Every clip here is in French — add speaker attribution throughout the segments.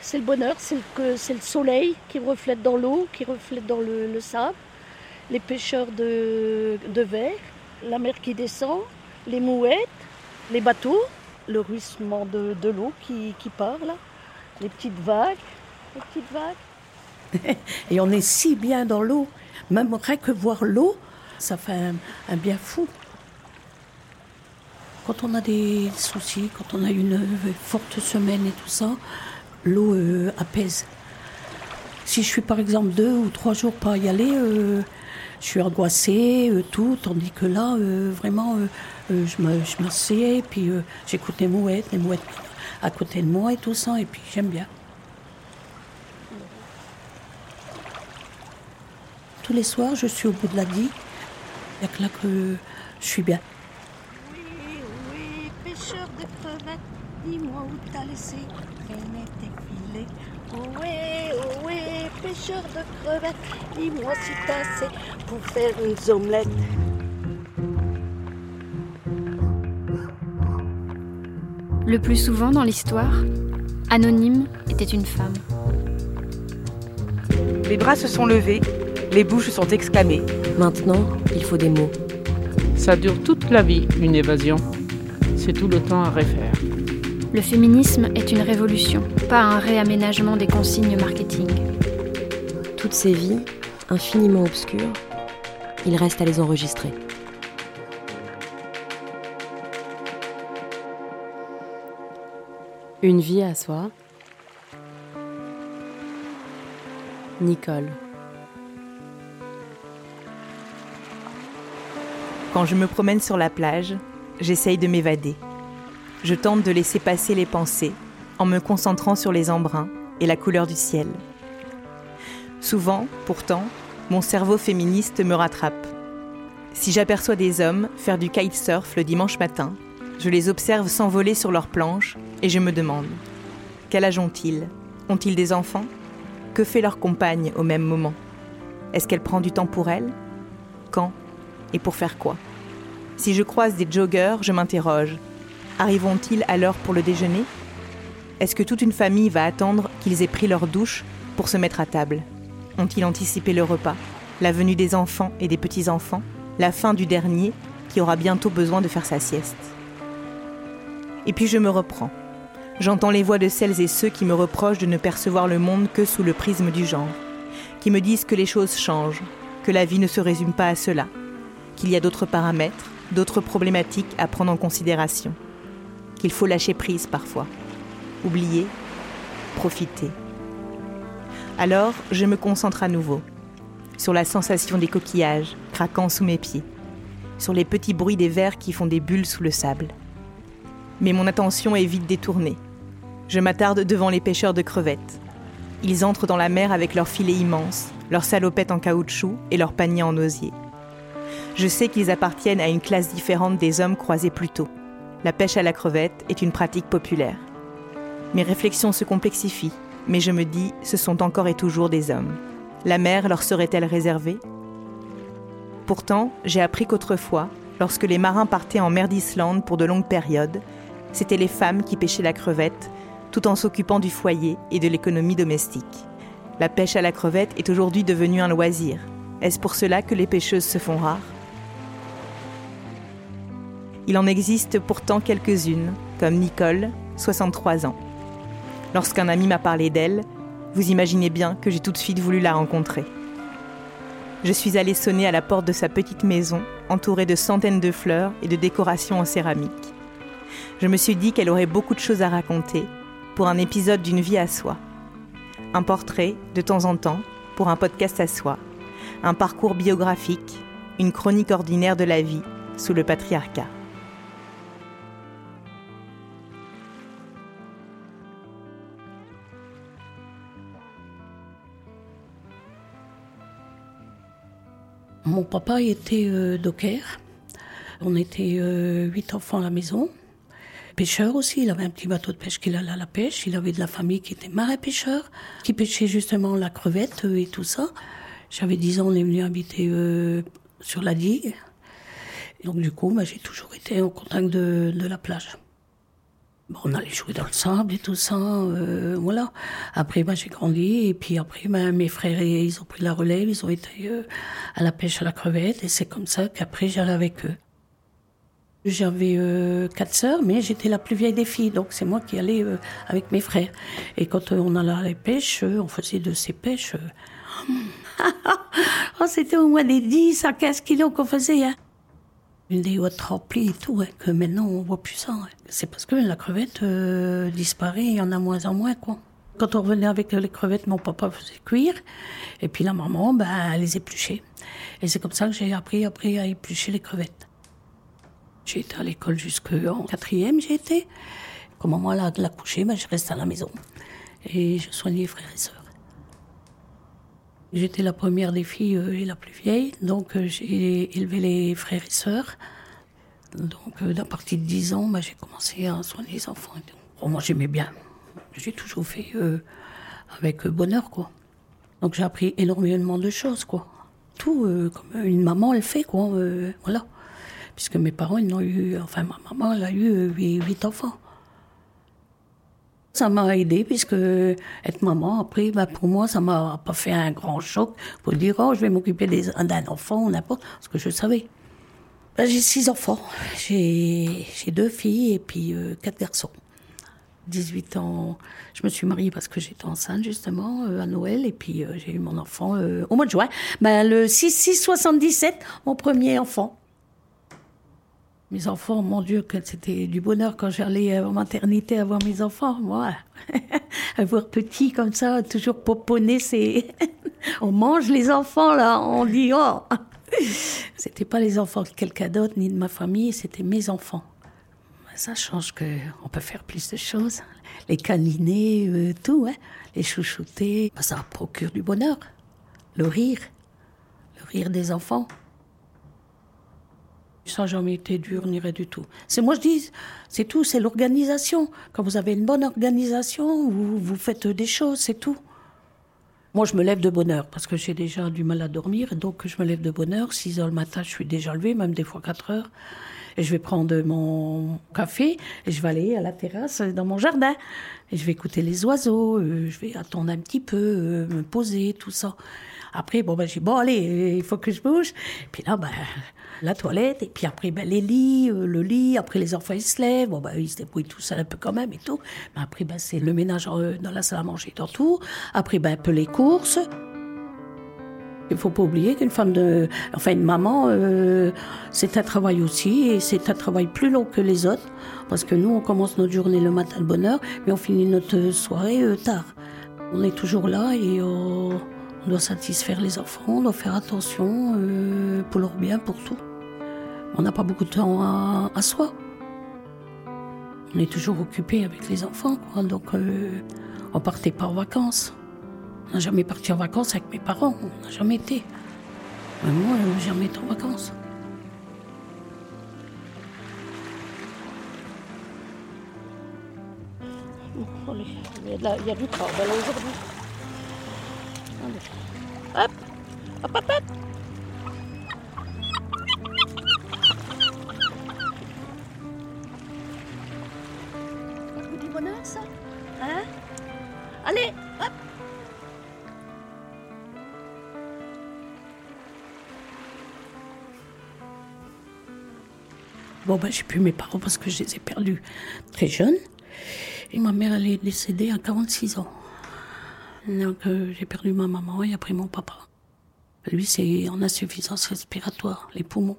Speaker 1: C'est le bonheur, c'est le, soleil qui reflète dans l'eau, qui reflète dans le, sable, les pêcheurs de, verre, la mer qui descend, les mouettes, les bateaux, le ruissement de, l'eau qui, qui part les petites vagues, les petites vagues.
Speaker 2: Et on est si bien dans l'eau, même rien que voir l'eau, ça fait un, bien fou. Quand on a des soucis, quand on a une forte semaine et tout ça, l'eau euh, apaise. Si je suis par exemple deux ou trois jours pas y aller, euh, je suis angoissée, euh, tout, tandis que là, vraiment, je m'assieds, puis j'écoute les mouettes, les mouettes à côté de moi et tout ça, et puis j'aime bien. Tous les soirs, je suis au bout de la a que là que je suis bien.
Speaker 1: Oui, oui, pêcheur de crevettes, dis-moi où t'as laissé tes Oui, oui, pêcheur de crevettes, dis-moi si t'as assez pour faire une omelette.
Speaker 3: Le plus souvent dans l'histoire, Anonyme était une femme.
Speaker 4: Les bras se sont levés, les bouches sont exclamées.
Speaker 5: Maintenant, il faut des mots.
Speaker 6: Ça dure toute la vie, une évasion. C'est tout le temps à refaire.
Speaker 3: Le féminisme est une révolution, pas un réaménagement des consignes marketing.
Speaker 5: Toutes ces vies, infiniment obscures, il reste à les enregistrer. Une vie à soi. Nicole.
Speaker 4: Quand je me promène sur la plage, j'essaye de m'évader. Je tente de laisser passer les pensées en me concentrant sur les embruns et la couleur du ciel. Souvent, pourtant, mon cerveau féministe me rattrape. Si j'aperçois des hommes faire du kitesurf le dimanche matin, je les observe s'envoler sur leurs planches et je me demande quel âge ont-ils? Ont-ils des enfants? Que fait leur compagne au même moment? Est-ce qu'elle prend du temps pour elle? Quand? Et pour faire quoi? Si je croise des joggers, je m'interroge. Arriveront-ils à l'heure pour le déjeuner? Est-ce que toute une famille va attendre qu'ils aient pris leur douche pour se mettre à table? Ont-ils anticipé le repas La venue des enfants et des petits-enfants La fin du dernier qui aura bientôt besoin de faire sa sieste? Et puis je me reprends. J'entends les voix de celles et ceux qui me reprochent de ne percevoir le monde que sous le prisme du genre, qui me disent que les choses changent, que la vie ne se résume pas à cela, qu'il y a d'autres paramètres, d'autres problématiques à prendre en considération, qu'il faut lâcher prise parfois, oublier, profiter. Alors, je me concentre à nouveau sur la sensation des coquillages craquant sous mes pieds, sur les petits bruits des vers qui font des bulles sous le sable mais mon attention est vite détournée. Je m'attarde devant les pêcheurs de crevettes. Ils entrent dans la mer avec leurs filets immenses, leurs salopettes en caoutchouc et leurs paniers en osier. Je sais qu'ils appartiennent à une classe différente des hommes croisés plus tôt. La pêche à la crevette est une pratique populaire. Mes réflexions se complexifient, mais je me dis, ce sont encore et toujours des hommes. La mer leur serait-elle réservée? Pourtant, j'ai appris qu'autrefois, lorsque les marins partaient en mer d'Islande pour de longues périodes, c'étaient les femmes qui pêchaient la crevette, tout en s'occupant du foyer et de l'économie domestique. La pêche à la crevette est aujourd'hui devenue un loisir. Est-ce pour cela que les pêcheuses se font rares? Il en existe pourtant quelques-unes, comme Nicole, 63 ans. Lorsqu'un ami m'a parlé d'elle, vous imaginez bien que j'ai tout de suite voulu la rencontrer. Je suis allée sonner à la porte de sa petite maison, entourée de centaines de fleurs et de décorations en céramique je me suis dit qu'elle aurait beaucoup de choses à raconter pour un épisode d'une vie à soi. Un portrait, de temps en temps, pour un podcast à soi. Un parcours biographique, une chronique ordinaire de la vie sous le patriarcat.
Speaker 2: Mon papa était euh, docker. On était euh, huit enfants à la maison pêcheur aussi. Il avait un petit bateau de pêche qu'il allait à la pêche. Il avait de la famille qui était marin-pêcheur, qui pêchait justement la crevette et tout ça. J'avais 10 ans, on est venu habiter euh, sur la digue. donc du coup, bah, j'ai toujours été en contact de, la plage. On allait jouer dans le sable et tout ça, euh, voilà. Après, bah, j'ai grandi et puis après, bah, mes frères, ils ont pris la relève, ils ont été euh, à la pêche à la crevette et c'est comme ça qu'après j'allais avec eux. J'avais euh, quatre sœurs, mais j'étais la plus vieille des filles, donc c'est moi qui allais avec mes frères. Et quand on allait à la pêche, on faisait de ces pêches. oh, c'était au moins des 10 à 15 kilos qu'on faisait. Hein une des hautes remplies et tout, que maintenant on voit plus ça. C'est parce que la crevette euh, disparaît, il y en a moins en moins, quoi. Quand on revenait avec les crevettes, mon papa faisait cuire, et puis la maman, ben, elle les épluchait. Et c'est comme ça que j'ai appris après à éplucher les crevettes. J'ai été à l'école jusqu'en quatrième, j'ai été. Quand maman l'a couché, ben, je reste à la maison. Et je soignais frères et sœurs. J'étais la première des filles euh, et la plus vieille, donc euh, j'ai élevé les frères et sœurs. Donc, euh, à partir de 10 ans, bah, j'ai commencé à soigner les enfants. moi, j'aimais bien. J'ai toujours fait avec bonheur, quoi. Donc, j'ai appris énormément de choses, quoi. Tout, comme une maman, elle fait, quoi. voilà. Puisque mes parents, ils n'ont eu... Enfin, ma maman, elle a eu huit enfants. Ça m'a aidé puisque être maman, après, bah, pour moi, ça m'a pas fait un grand choc pour dire, oh, je vais m'occuper d'un enfant ou n'importe, parce que je savais. Bah, j'ai six enfants. J'ai deux filles et puis euh, quatre garçons. 18 ans, je me suis mariée parce que j'étais enceinte justement euh, à Noël et puis euh, j'ai eu mon enfant au mois de juin. Bah, le 6-6-77, mon premier enfant. Mes enfants, mon Dieu, que c'était du bonheur quand j'allais en maternité avoir mes enfants. Moi, avoir petit comme ça, toujours poponner, c'est. on mange les enfants là, on dit oh. C'était pas les enfants de quelqu'un d'autre ni de ma famille, c'était mes enfants. Ça change que on peut faire plus de choses. Les câliner, euh, tout, hein. les chouchouter, ça procure du bonheur. Le rire, le rire des enfants. Ça n'a jamais été dur, ni rien du tout. C'est moi je dis, c'est tout, c'est l'organisation. Quand vous avez une bonne organisation, vous, vous faites des choses, c'est tout. Moi, je me lève de bonne heure parce que j'ai déjà du mal à dormir. Donc, je me lève de bonne heure. 6 heures le matin, je suis déjà levée, même des fois 4 heures. Et je vais prendre mon café et je vais aller à la terrasse dans mon jardin. Et je vais écouter les oiseaux, euh, je vais attendre un petit peu, euh, me poser, tout ça. Après, bon, ben, j'ai bon, allez, il faut que je bouge. Puis là, ben, la toilette, et puis après, ben, les lits, euh, le lit, après, les enfants, ils se lèvent, bon, ben, ils se débrouillent tout seul un peu quand même et tout. Mais après, ben, c'est le ménage euh, dans la salle à manger, dans tout. Après, ben, un peu les courses. Il faut pas oublier qu'une femme de, enfin une maman, euh, c'est un travail aussi et c'est un travail plus long que les autres parce que nous on commence notre journée le matin de bonne heure mais on finit notre soirée tard. On est toujours là et on, on doit satisfaire les enfants, on doit faire attention euh, pour leur bien, pour tout. On n'a pas beaucoup de temps à, soi. On est toujours occupé avec les enfants, quoi. Donc, euh, on partait pas en vacances. On n'a jamais parti en vacances avec mes parents. On n'a jamais été. moi, je n'ai jamais été en vacances.
Speaker 1: il y a du travail aujourd'hui. Hop, hop, hop, hop. du bonheur, ça Hein Allez, hop
Speaker 2: Bon, ben, j'ai plus mes parents parce que je les ai perdus très jeunes. Et ma mère, elle est décédée à 46 ans. Donc euh, j'ai perdu ma maman et après mon papa. Lui, c'est en insuffisance respiratoire, les poumons.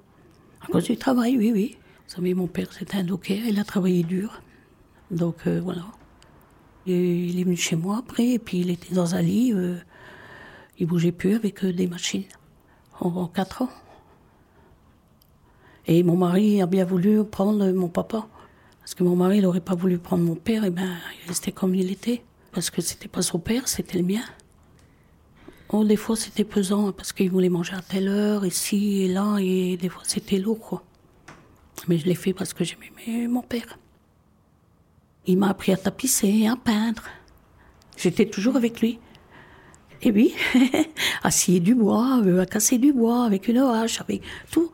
Speaker 2: À cause du travail, oui, oui. Vous savez, mon père, c'était un docker, il a travaillé dur. Donc euh, voilà. Il est venu chez moi après, et puis il était dans un lit. Euh, il bougeait plus avec des machines. En quatre ans. Et mon mari a bien voulu prendre mon papa. Parce que mon mari, n'aurait pas voulu prendre mon père, et ben, il restait comme il était parce que c'était pas son père, c'était le mien. Oh, des fois c'était pesant hein, parce qu'il voulait manger à telle heure, ici et là, et des fois c'était lourd, quoi. Mais je l'ai fait parce que j'aimais mon père. Il m'a appris à tapisser, à peindre. J'étais toujours avec lui. Et oui, à scier du bois, euh, à casser du bois avec une hache, avec tout.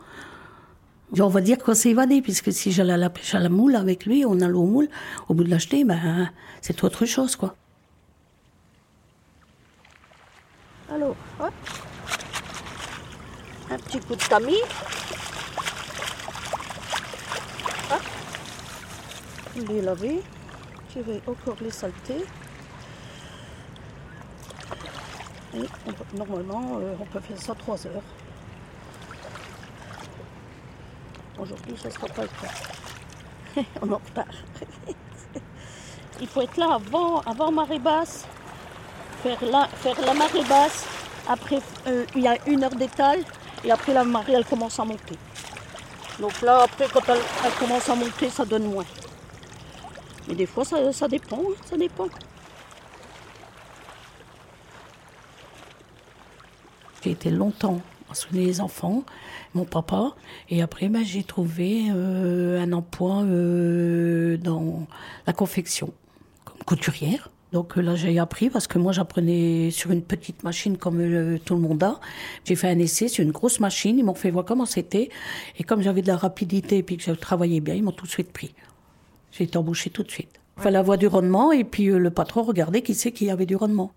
Speaker 2: On va dire qu'on s'est évadé, puisque si j'allais à la pêche à la moule avec lui, on allait au moule, au bout de l'acheter, ben, c'est autre chose, quoi.
Speaker 1: Alors, hop. Un petit coup de tamis. Hop. Les laver. Je vais encore les saletés. Et normalement, euh, on peut faire ça 3 heures. Aujourd'hui, ça ne sera pas le cas. on en retard. Il faut être là avant, avant marée basse faire la, faire la marée basse. Après, euh, il y a une heure d'étal et après la marée, elle commence à monter. Donc là, après, quand elle, elle commence à monter, ça donne moins. Mais des fois, ça, ça dépend, hein, ça dépend.
Speaker 2: J'ai été longtemps à soigner les enfants, mon papa, et après ben, j'ai trouvé euh, un emploi euh, dans la confection, comme couturière. Donc euh, là j'ai appris parce que moi j'apprenais sur une petite machine comme euh, tout le monde a. J'ai fait un essai sur une grosse machine, ils m'ont fait voir comment c'était, et comme j'avais de la rapidité et puis que je travaillais bien, ils m'ont tout de suite pris. J'ai été embauchée tout de suite. Il fallait avoir du rendement et puis euh, le patron regardait qui c'est qui avait du rendement.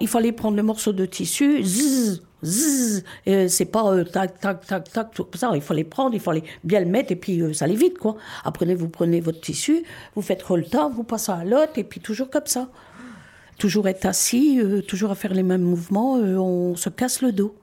Speaker 2: Il fallait prendre le morceau de tissu, zzz, c'est pas euh, tac, tac, tac, tac, tout ça. Il fallait prendre, il fallait bien le mettre, et puis euh, ça allait vite, quoi. Après, vous prenez votre tissu, vous faites le tas, vous passez à l'autre, et puis toujours comme ça. Toujours être assis, euh, toujours à faire les mêmes mouvements, euh, on se casse le dos.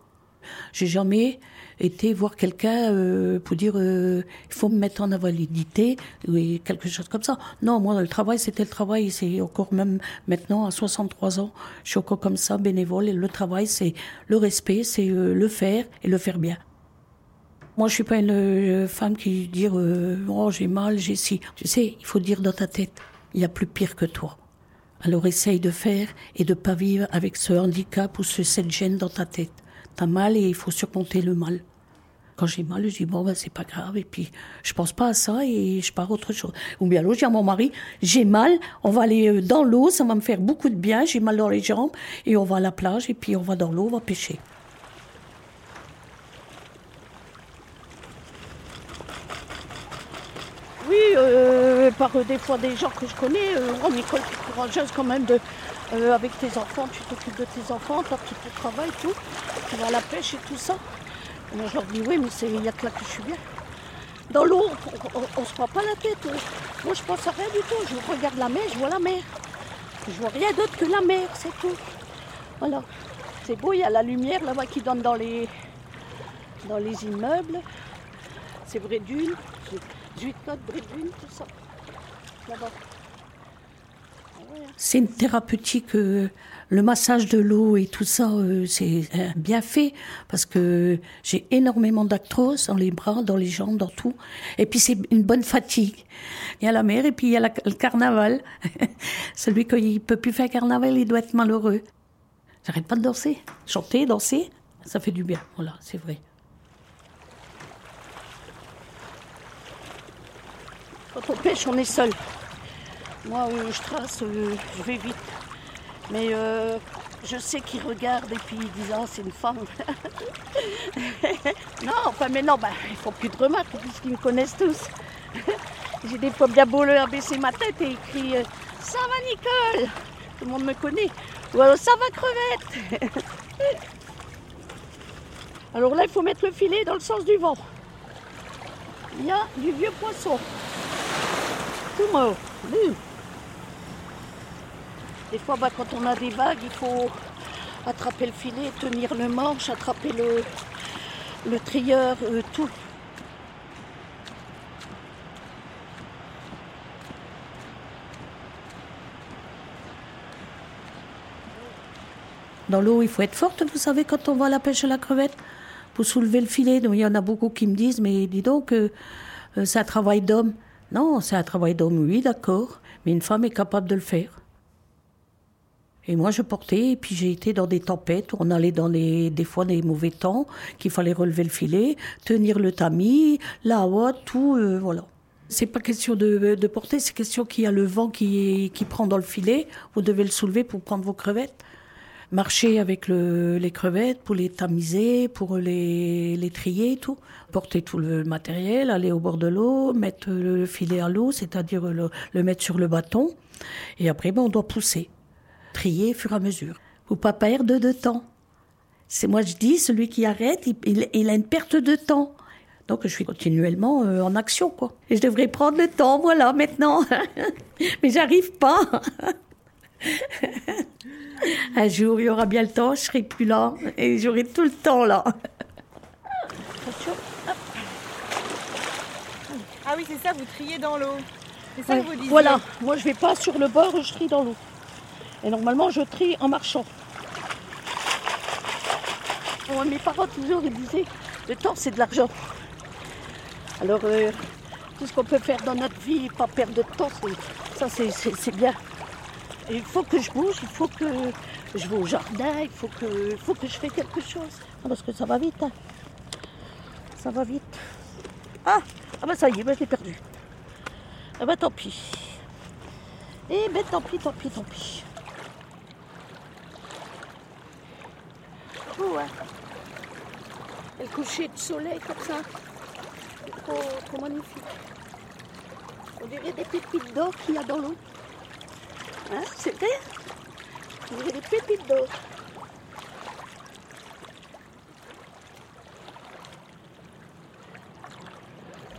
Speaker 2: J'ai jamais été voir quelqu'un euh, pour dire euh, il faut me mettre en invalidité ou quelque chose comme ça. Non, moi le travail c'était le travail, c'est encore même maintenant à 63 ans, je suis encore comme ça bénévole et le travail c'est le respect, c'est euh, le faire et le faire bien. Moi je suis pas une euh, femme qui euh, oh j'ai mal, j'ai si. Tu sais, il faut dire dans ta tête, il y a plus pire que toi. Alors essaye de faire et de pas vivre avec ce handicap ou ce, cette gêne dans ta tête. T'as mal et il faut surmonter le mal. Quand j'ai mal, je dis bon ben c'est pas grave et puis je pense pas à ça et je pars autre chose. Ou bien l'autre, je dis à mon mari j'ai mal, on va aller euh, dans l'eau, ça va me faire beaucoup de bien, j'ai mal dans les jambes et on va à la plage et puis on va dans l'eau, on va pêcher.
Speaker 1: Oui, euh, par euh, des fois des gens que je connais, euh, tu es courageuse quand même de, euh, avec tes enfants, tu t'occupes de tes enfants, tu as tout ton travail, tout, tu vas à la pêche et tout ça. Je leur dis oui, mais c'est- il n'y a que là que je suis bien. Dans l'eau, on ne se prend pas la tête. euh. Moi je pense à rien du tout, je regarde la mer, je vois la mer. Je vois rien d'autre que la mer, c'est tout. Voilà. C'est beau, il y a la lumière là-bas qui donne dans les, dans les immeubles. C'est vrai d'une. Juicote, Brédune, tout ça. Là-bas.
Speaker 2: C'est une thérapeutique, euh, le massage de l'eau et tout ça, euh, c'est euh, bien fait parce que j'ai énormément d'actrose dans les bras, dans les jambes, dans tout. Et puis c'est une bonne fatigue. Il y a la mer et puis il y a le carnaval. Celui qui peut plus faire carnaval, il doit être malheureux. J'arrête pas de danser, chanter, danser, ça fait du bien. Voilà, c'est vrai.
Speaker 1: Quand on pêche, on est seul. Moi, euh, je trace, euh, je vais vite. Mais euh, je sais qu'ils regardent et puis ils disent Ah, c'est une femme. non, enfin, mais non, bah, ils font plus de remarques puisqu'ils me connaissent tous. J'ai des fois bien beau leur baisser ma tête et écrit Ça va, Nicole? Tout le monde me connaît. Ou alors Ça va, crevette? Alors là, il faut mettre le filet dans le sens du vent. Il y a du vieux poisson. Tout. Des fois, bah, quand on a des vagues, il faut attraper le filet, tenir le manche, attraper le, le trieur, euh, tout.
Speaker 2: Dans l'eau, il faut être forte, vous savez, quand on va à la pêche à la crevette, pour soulever le filet. Donc, il y en a beaucoup qui me disent, mais dis donc, euh, euh, c'est un travail d'homme. Non, c'est un travail d'homme, oui, d'accord, mais une femme est capable de le faire. Et moi, je portais, et puis j'ai été dans des tempêtes, on allait dans des, des fois des mauvais temps, qu'il fallait relever le filet, tenir le tamis, la hotte, tout, euh, voilà. C'est pas question de, porter, c'est question qu'il y a le vent qui, qui prend dans le filet, vous devez le soulever pour prendre vos crevettes. marcher avec les crevettes pour les tamiser, pour les, les trier et tout. Porter tout le matériel, aller au bord de l'eau, mettre le filet à l'eau, c'est-à-dire le, mettre sur le bâton. Et après, ben, on doit pousser, trier au fur et à mesure. Faut pas perdre de temps. C'est moi je dis, celui qui arrête, il, il, a une perte de temps. Donc je suis continuellement euh, en action, quoi. Et je devrais prendre le temps, voilà, maintenant. Mais j'arrive pas. Un jour, il y aura bien le temps, je serai plus là et j'aurai tout le temps là.
Speaker 4: Ah oui, c'est ça, vous triez dans l'eau. C'est ça que vous disiez.
Speaker 1: Voilà, moi je vais pas sur le bord, je trie dans l'eau. Et normalement, je trie en marchant. mes parents toujours ils disaient, le temps c'est de l'argent. Alors, euh, tout ce qu'on peut faire dans notre vie, pas perdre de temps, ça c'est bien il faut que je bouge, il faut que je vais au jardin, il faut que, faut que je fasse quelque chose. Ah, parce que ça va vite. Hein. Ça va vite. Ah, ah bah ça y est, bah, je l'ai perdu. Ah bah tant pis. Eh ben tant pis, tant pis, tant pis. Oh, ouais. le coucher de soleil comme ça. Trop, trop magnifique. On dirait des pépites d'or qu'il y a dans l'eau. Hein, c'est vrai? Y a des pépites d'eau.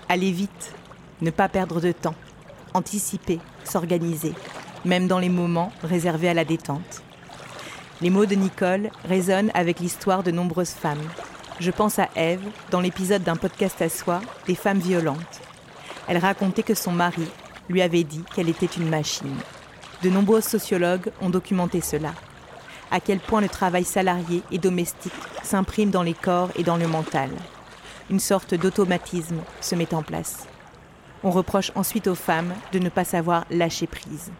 Speaker 4: Aller vite, ne pas perdre de temps, anticiper, s'organiser, même dans les moments réservés à la détente. Les mots de Nicole résonnent avec l'histoire de nombreuses femmes. Je pense à Eve dans l'épisode d'un podcast à soi, Des femmes violentes. Elle racontait que son mari lui avait dit qu'elle était une machine. De nombreux sociologues ont documenté cela. À quel point le travail salarié et domestique s'imprime dans les corps et dans le mental. Une sorte d'automatisme se met en place. On reproche ensuite aux femmes de ne pas savoir lâcher prise.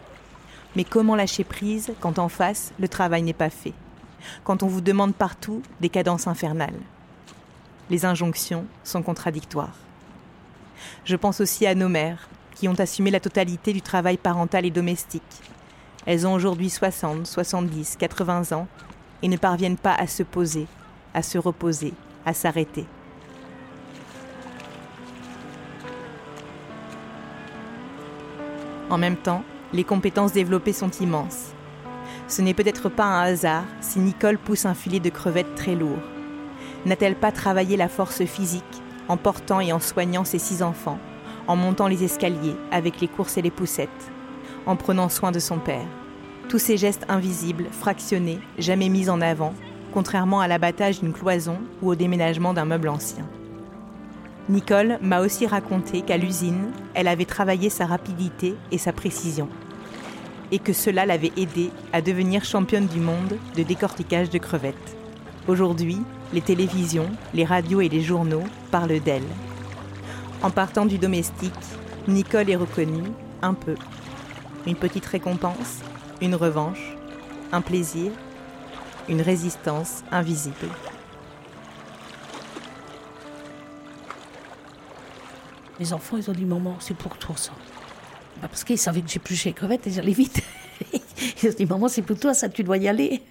Speaker 4: Mais comment lâcher prise quand en face, le travail n'est pas fait? Quand on vous demande partout des cadences infernales Les injonctions sont contradictoires. Je pense aussi à nos mères, qui ont assumé la totalité du travail parental et domestique. Elles ont aujourd'hui 60, 70, 80 ans et ne parviennent pas à se poser, à se reposer, à s'arrêter. En même temps, les compétences développées sont immenses. Ce n'est peut-être pas un hasard si Nicole pousse un filet de crevettes très lourd. N'a-t-elle pas travaillé la force physique en portant et en soignant ses six enfants en montant les escaliers avec les courses et les poussettes, en prenant soin de son père? Tous ces gestes invisibles, fractionnés, jamais mis en avant, contrairement à l'abattage d'une cloison ou au déménagement d'un meuble ancien. Nicole m'a aussi raconté qu'à l'usine, elle avait travaillé sa rapidité et sa précision, et que cela l'avait aidée à devenir championne du monde de décortiquage de crevettes. Aujourd'hui, les télévisions, les radios et les journaux parlent d'elle en partant du domestique, Nicole est reconnue un peu. Une petite récompense, une revanche, un plaisir, une résistance invisible.
Speaker 2: Les enfants, ils ont dit Maman, c'est pour toi ça. Bah, parce qu'ils savaient que j'ai plus chez crevettes et j'allais vite. ils ont dit Maman, c'est pour toi ça, tu dois y aller.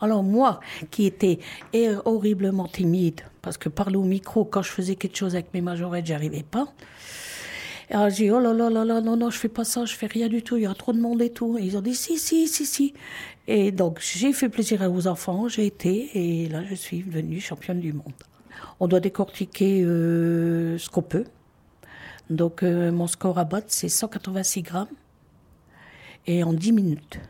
Speaker 2: Alors moi, qui étais horriblement timide, parce que parler au micro, quand je faisais quelque chose avec mes majorettes, j'y arrivais pas. Alors j'ai dit, oh là là là là, non, non, je fais pas ça, je fais rien du tout, il y a trop de monde et tout. Et ils ont dit, si, si, si, si. Et donc j'ai fait plaisir aux enfants, j'ai été, et là je suis devenue championne du monde. On doit décortiquer euh, ce qu'on peut. Donc euh, mon score à battre, c'est 186 grammes, et en 10 minutes.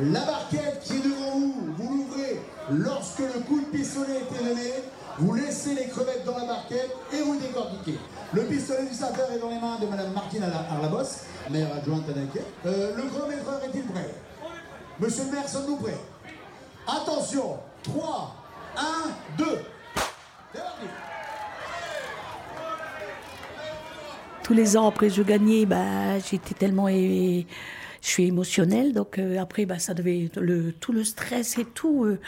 Speaker 7: La barquette qui est devant vous, vous l'ouvrez lorsque le coup de pistolet est donné. Vous laissez les crevettes dans la barquette et vous décortiquez. Le pistolet du sapeur est dans les mains de Madame Martine Arlabos, maire adjointe à euh, le chronométreur est-il prêt? Monsieur le maire, sommes-nous prêts? Attention, 3, 1, 2.
Speaker 2: Tous les ans après je gagnais, bah, j'étais tellement je suis émotionnelle, donc euh, après, bah, ça devait le tout le stress et tout. Euh,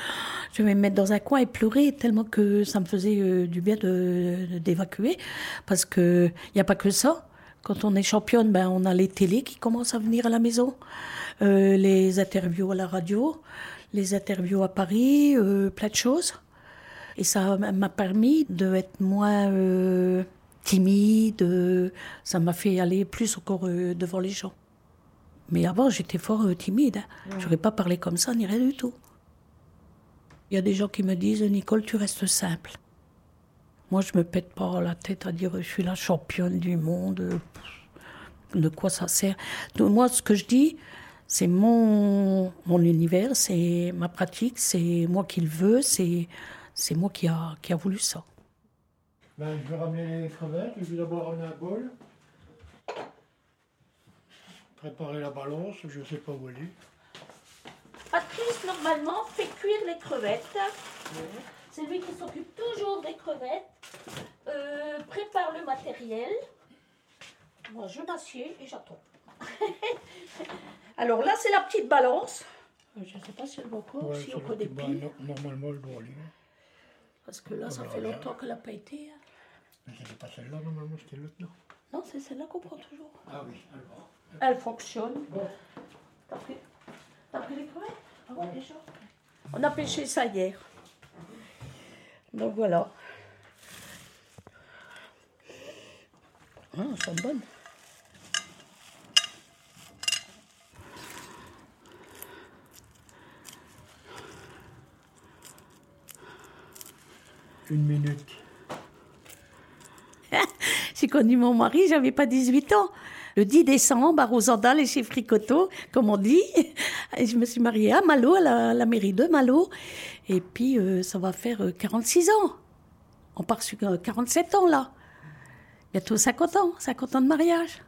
Speaker 2: je vais me mettre dans un coin et pleurer tellement que ça me faisait euh, du bien d'évacuer, parce que il y a pas que ça. Quand on est championne, ben on a les télés qui commencent à venir à la maison, les interviews à la radio, les interviews à Paris, plein de choses. Et ça m'a permis d'être moins timide, ça m'a fait aller plus encore euh, devant les gens. Mais avant, j'étais fort timide. Hein. Je n'aurais pas parlé comme ça, ni rien du tout. Il y a des gens qui me disent, Nicole, tu restes simple. Moi, je me pète pas la tête à dire, je suis la championne du monde. De quoi ça sert Moi, ce que je dis, c'est mon, mon univers, c'est ma pratique, c'est moi qui le veux, c'est, c'est moi qui a, qui a voulu ça.
Speaker 8: Ben, je vais ramener les crevettes, je vais d'abord ramener un bol, préparer la balance, je ne sais pas où elle est.
Speaker 1: Patrice, normalement, fait cuire les crevettes. C'est lui qui s'occupe toujours des crevettes, euh, prépare le matériel. Moi, je m'assieds et j'attends. Alors là, c'est la petite balance. Euh, je ne sais pas si elle va encore, si on peut des
Speaker 8: bah, normalement, elle doit aller.
Speaker 2: Parce que là, ça fait longtemps qu'elle n'a pas été. Hein.
Speaker 8: Mais c'était pas celle-là, normalement, c'était l'autre, non
Speaker 2: Non, c'est celle-là qu'on prend toujours.
Speaker 8: Ah oui,
Speaker 1: alors. Elle fonctionne. Bon. T'as pris, pris les crevettes Ah ouais, déjà. On a pêché ça hier. Donc voilà. Ah, elles sont bonnes.
Speaker 8: Une minute.
Speaker 2: J'ai connu mon mari, j'avais pas 18 ans. Le 10 décembre, à Rosendal et chez Fricoteau, comme on dit. Et je me suis mariée à Malo, à la, mairie de Malo. Et puis, euh, ça va faire 46 euh, ans. On part sur 47 euh, ans, là. Bientôt 50 ans, 50 ans de mariage.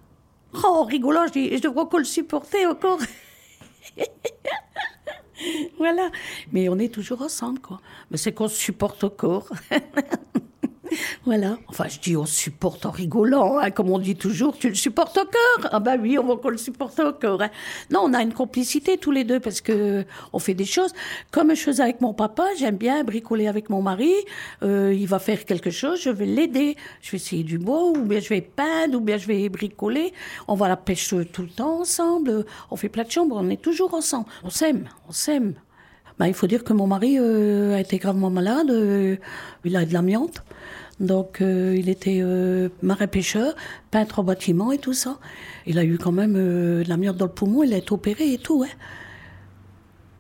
Speaker 2: Oh, rigolant, je, je devrais encore le supporter encore. voilà. Mais on est toujours ensemble, quoi. Mais c'est qu'on se supporte encore. Voilà. Enfin, je dis on supporte en rigolant, hein, comme on dit toujours, tu le supportes au cœur. Ah ben oui, on va qu'on le supporte au cœur. Hein. Non, on a une complicité tous les deux parce que on fait des choses. Comme je faisais avec mon papa, j'aime bien bricoler avec mon mari. Euh, il va faire quelque chose, je vais l'aider. Je vais essayer du bois, ou bien je vais peindre, ou bien je vais bricoler. On va à la pêche tout le temps ensemble. On fait plein de chambres, on est toujours ensemble. On s'aime, on s'aime. Ben, il faut dire que mon mari euh, a été gravement malade. Euh, il a de l'amiante. Donc euh, il était euh, marin-pêcheur, peintre en bâtiment et tout ça. Il a eu quand même euh, de l'amiante dans le poumon, il a été opéré et tout. Hein.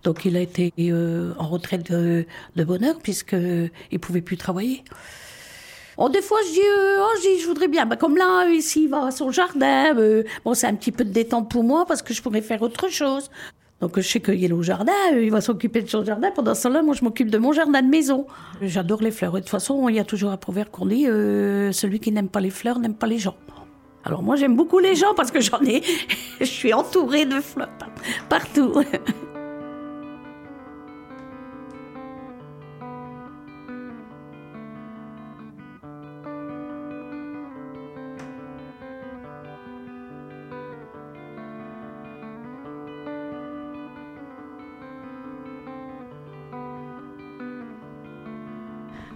Speaker 2: Donc il a été en retraite de, bonheur puisqu'il ne pouvait plus travailler. Oh, des fois, je dis, oh, je voudrais bien. Bah, comme là, ici, il va à son jardin. bon, c'est un petit peu de détente pour moi parce que je pourrais faire autre chose. Donc je sais est au jardin, il va s'occuper de son jardin. Pendant ce temps-là, moi, je m'occupe de mon jardin de maison. J'adore les fleurs. Et de toute façon, il y a toujours un proverbe qu'on dit euh, celui qui n'aime pas les fleurs n'aime pas les gens. Alors moi, j'aime beaucoup les gens parce que j'en ai. je suis entourée de fleurs partout.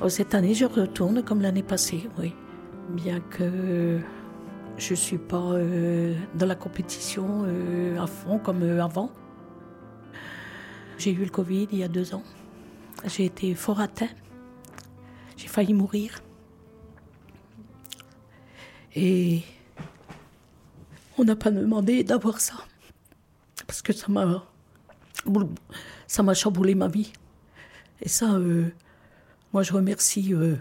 Speaker 2: cette année, je retourne comme l'année passée, oui. Bien que je ne suis pas euh, dans la compétition euh, à fond comme euh, avant. J'ai eu le Covid il y a deux ans. J'ai été fort atteint. J'ai failli mourir. Et on n'a pas demandé d'avoir ça. Parce que ça m'a, ça m'a chamboulé ma vie. Et ça, moi, je remercie euh,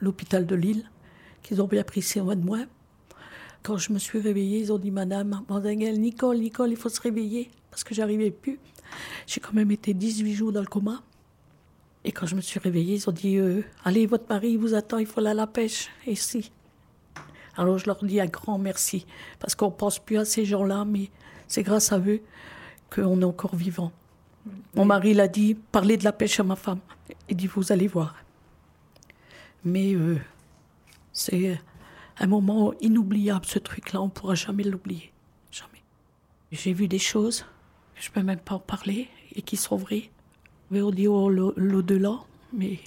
Speaker 2: l'hôpital de Lille, qu'ils ont bien pris soin de moi. Quand je me suis réveillée, ils ont dit Madame Mandengel, Nicole, Nicole, il faut se réveiller, parce que j'arrivais plus. J'ai quand même été 18 jours dans le coma. Et quand je me suis réveillée, ils ont dit euh, Allez, votre mari vous attend, il faut aller à la pêche. Si. Alors je leur dis un grand merci, parce qu'on pense plus à ces gens-là, mais c'est grâce à eux qu'on est encore vivant. Mon mari l'a dit, parlez de la pêche à ma femme. Il dit, vous allez voir. Mais euh, c'est un moment inoubliable, ce truc-là. On ne pourra jamais l'oublier. Jamais. J'ai vu des choses que je ne peux même pas en parler et qui sont vraies. Mais on dit oh, l'au-delà, mais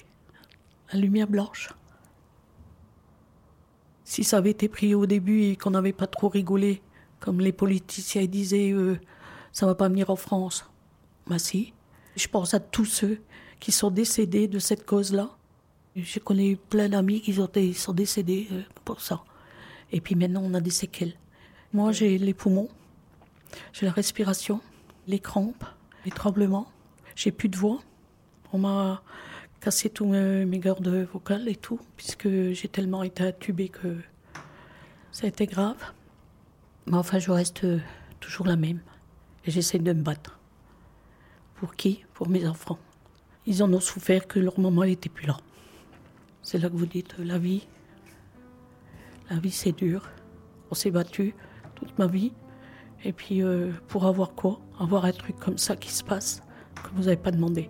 Speaker 2: la lumière blanche. Si ça avait été pris au début et qu'on n'avait pas trop rigolé, comme les politiciens disaient, euh, ça va pas venir en France. Je pense à tous ceux qui sont décédés de cette cause-là. Je connais plein d'amis qui sont décédés euh, pour ça. Et puis maintenant, on a des séquelles. Moi, j'ai les poumons, j'ai la respiration, les crampes, les tremblements. J'ai plus de voix. On m'a cassé tous mes, gardes vocales et tout, puisque j'ai tellement été intubée que ça a été grave. Mais enfin, je reste toujours la même. Et j'essaie de me battre. Pour qui? Pour mes enfants. Ils en ont souffert que leur maman n'était plus là. C'est là que vous dites la vie. La vie, c'est dur. On s'est battu toute ma vie. Et puis, euh, pour avoir quoi? Avoir un truc comme ça qui se passe, que vous n'avez pas demandé.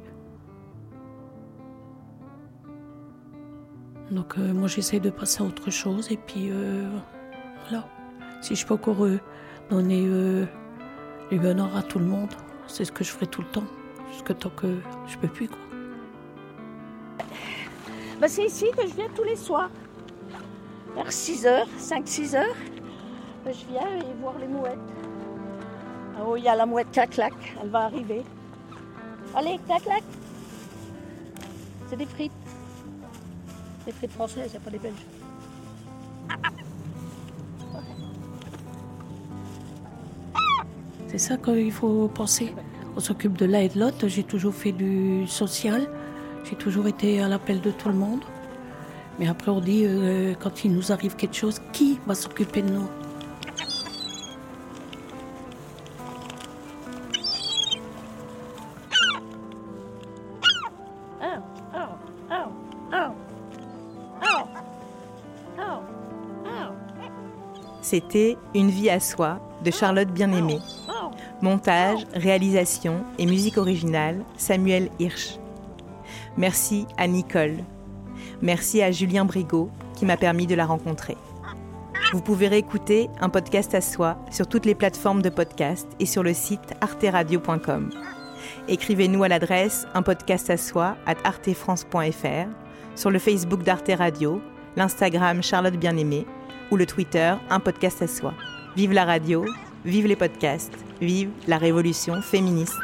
Speaker 2: Donc, euh, moi, j'essaie de passer à autre chose. Et puis, euh, voilà. Si je peux encore donner du bonheur à tout le monde, c'est ce que je ferai tout le temps. Jusque tant que je peux plus, quoi.
Speaker 1: Bah, c'est ici que je viens tous les soirs. Vers 6h, 5-6 heures. Bah, je viens et voir les mouettes. Ah oh, il y a la mouette clac elle va arriver. Allez, clac clac. C'est des frites. Des frites françaises, il n'y a pas des belges.
Speaker 2: C'est ça qu'il faut penser. On s'occupe de l'un et de l'autre. J'ai toujours fait du social. J'ai toujours été à l'appel de tout le monde. Mais après, on dit, euh, quand il nous arrive quelque chose, qui va s'occuper de nous?
Speaker 4: C'était Une vie à soi de Charlotte Bien-Aimée. Montage, réalisation et musique originale, Samuel Hirsch. Merci à Nicole. Merci à Julien Brigaud qui m'a permis de la rencontrer. Vous pouvez réécouter un podcast à soi sur toutes les plateformes de podcast et sur le site arteradio.com. Écrivez-nous à l'adresse un podcast à soi at artefrance.fr, sur le Facebook d'Arte Radio, l'Instagram Charlotte Bien-Aimée ou le Twitter un podcast à soi. Vive la radio, vive les podcasts, vive la révolution féministe.